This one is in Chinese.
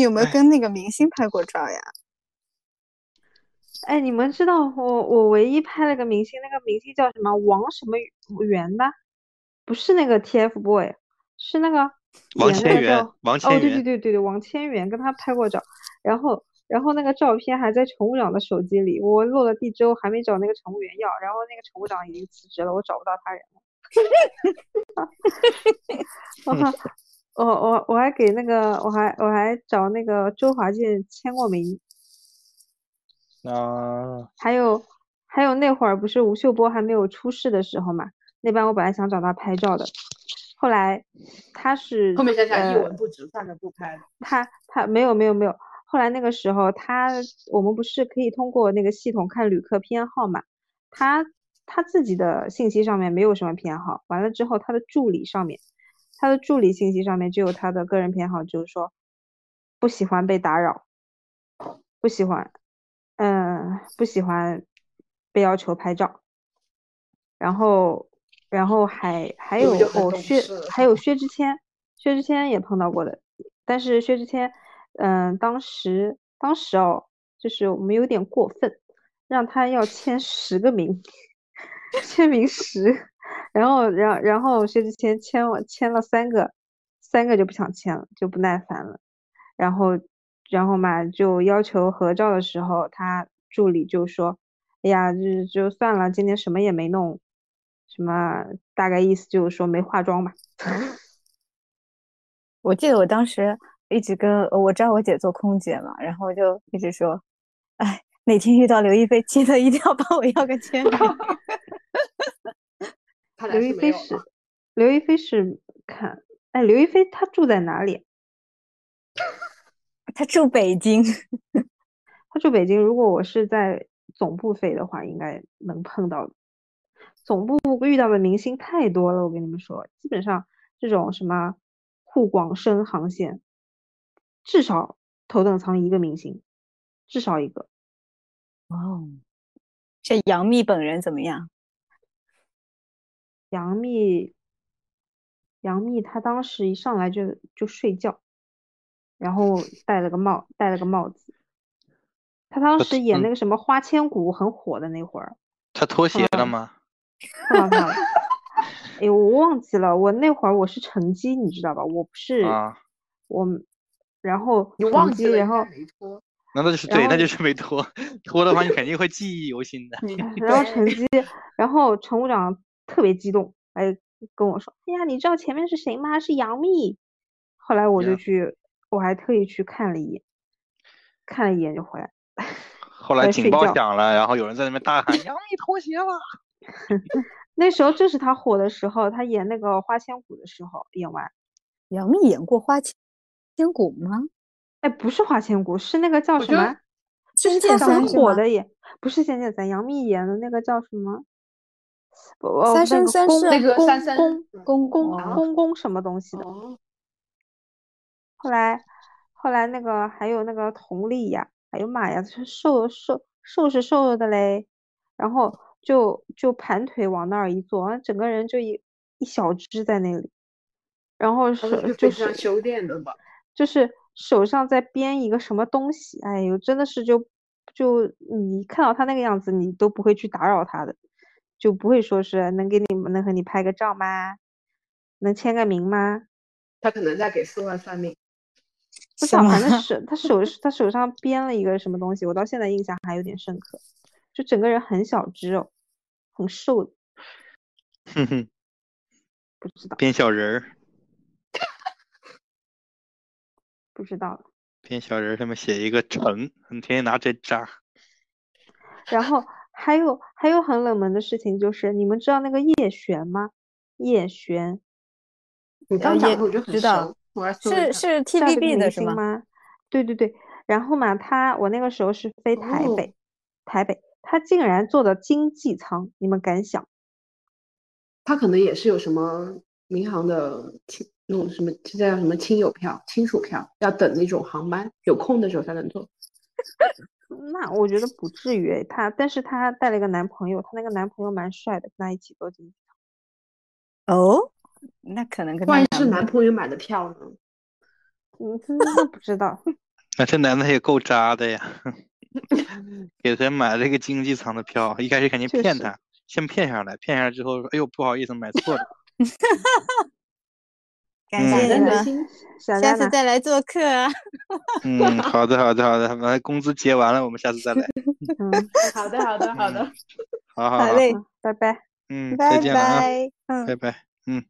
你有没有跟那个明星拍过照呀？哎，你们知道我我唯一拍了个明星，那个明星叫什么王什么源的？不是那个 TFBOY，是那个王千源，王千源。哦，对对对对对，王千源跟他拍过照，然后然后那个照片还在乘务长的手机里，我落了地之后还没找那个乘务员要，然后那个乘务长已经辞职了，我找不到他人了。我我我还给那个我还我还找那个周华健签过名。啊。还有还有那会儿不是吴秀波还没有出事的时候嘛？那班我本来想找他拍照的，后来他是后面想想一文不值，算了不拍了。他他没有没有没有，后来那个时候他我们不是可以通过那个系统看旅客偏好嘛？他他自己的信息上面没有什么偏好，完了之后他的助理上面。他的助理信息上面就有他的个人偏好，就是说不喜欢被打扰，不喜欢，嗯，不喜欢被要求拍照，然后，然后还还有哦薛，还有薛之谦，薛之谦也碰到过的，但是薛之谦，嗯，当时当时哦，就是我们有点过分，让他要签十个名，签名十。然后，然然后薛之谦签我签了三个，三个就不想签了，就不耐烦了。然后，然后嘛，就要求合照的时候，他助理就说：“哎呀，就就算了，今天什么也没弄，什么大概意思就是说没化妆吧。”我记得我当时一直跟我知道我姐做空姐嘛，然后就一直说：“哎，哪天遇到刘亦菲，记得一定要帮我要个签名。” 刘亦菲是，刘亦菲是看，哎，刘亦菲她住在哪里？她住北京。她住北京。如果我是在总部飞的话，应该能碰到。总部遇到的明星太多了，我跟你们说，基本上这种什么沪广深航线，至少头等舱一个明星，至少一个。哇哦，这杨幂本人怎么样？杨幂，杨幂她当时一上来就就睡觉，然后戴了个帽，戴了个帽子。她当时演那个什么《花千骨》很火的那会儿。她脱鞋了吗？看到她了。哎，我忘记了，我那会儿我是乘机，你知道吧？我不是我，然后你忘记了，然后没脱。那那就是对，那就是没脱。脱的话，你肯定会记忆犹新的。然后乘机，然后乘务长。特别激动，还跟我说：“哎呀，你知道前面是谁吗？是杨幂。”后来我就去，我还特意去看了一眼，看了一眼就回来。后来警报响了，然后有人在那边大喊：“杨幂脱鞋了！”那时候正是她火的时候，她演那个《花千骨》的时候演完。杨幂演过《花千千骨》吗？哎，不是《花千骨》，是那个叫什么？仙剑三火的演，不是《仙剑三》，杨幂演的那个叫什么？三生三世那个三生公公公公什么东西的？后来后来那个还有那个佟丽娅，哎呦妈呀，瘦瘦瘦是瘦的嘞，然后就就盘腿往那儿一坐，整个人就一一小只在那里，然后是就是修炼的吧，就是手上在编一个什么东西，哎呦，真的是就就你看到他那个样子，你都不会去打扰他的。就不会说是能给你们能和你拍个照吗？能签个名吗？他可能在给四万算命。不知道，反正是 他手他手上编了一个什么东西，我到现在印象还有点深刻。就整个人很小只哦，很瘦的。哼哼，不知道。编小人儿。不知道。编小人儿上面写一个成，你天天拿针扎。然后。还有还有很冷门的事情就是，你们知道那个叶璇吗？叶璇，你刚讲的我就很熟，是是 TVB 的是吗？对对对，然后嘛，他我那个时候是飞台北，台北，他竟然坐的经济舱，你们敢想？他可能也是有什么民航的亲那种什么，这叫什么亲友票、亲属票，要等那种航班有空的时候才能坐。那我觉得不至于，她但是她带了一个男朋友，她那个男朋友蛮帅的，跟她一起坐经济舱。哦，那可能跟万一是男朋友买的票呢？嗯，那不知道。那这男的也够渣的呀，给他买了一个经济舱的票，一开始肯定骗他，先骗下来，骗下来之后说：“哎呦，不好意思，买错了。” 感谢你们，下次再来做客。啊嗯，好的，好的，好的，把工资结完了，我们下次再来。嗯，好的，好的，好的，好好好嘞，拜拜。嗯，拜拜，嗯，拜拜，嗯。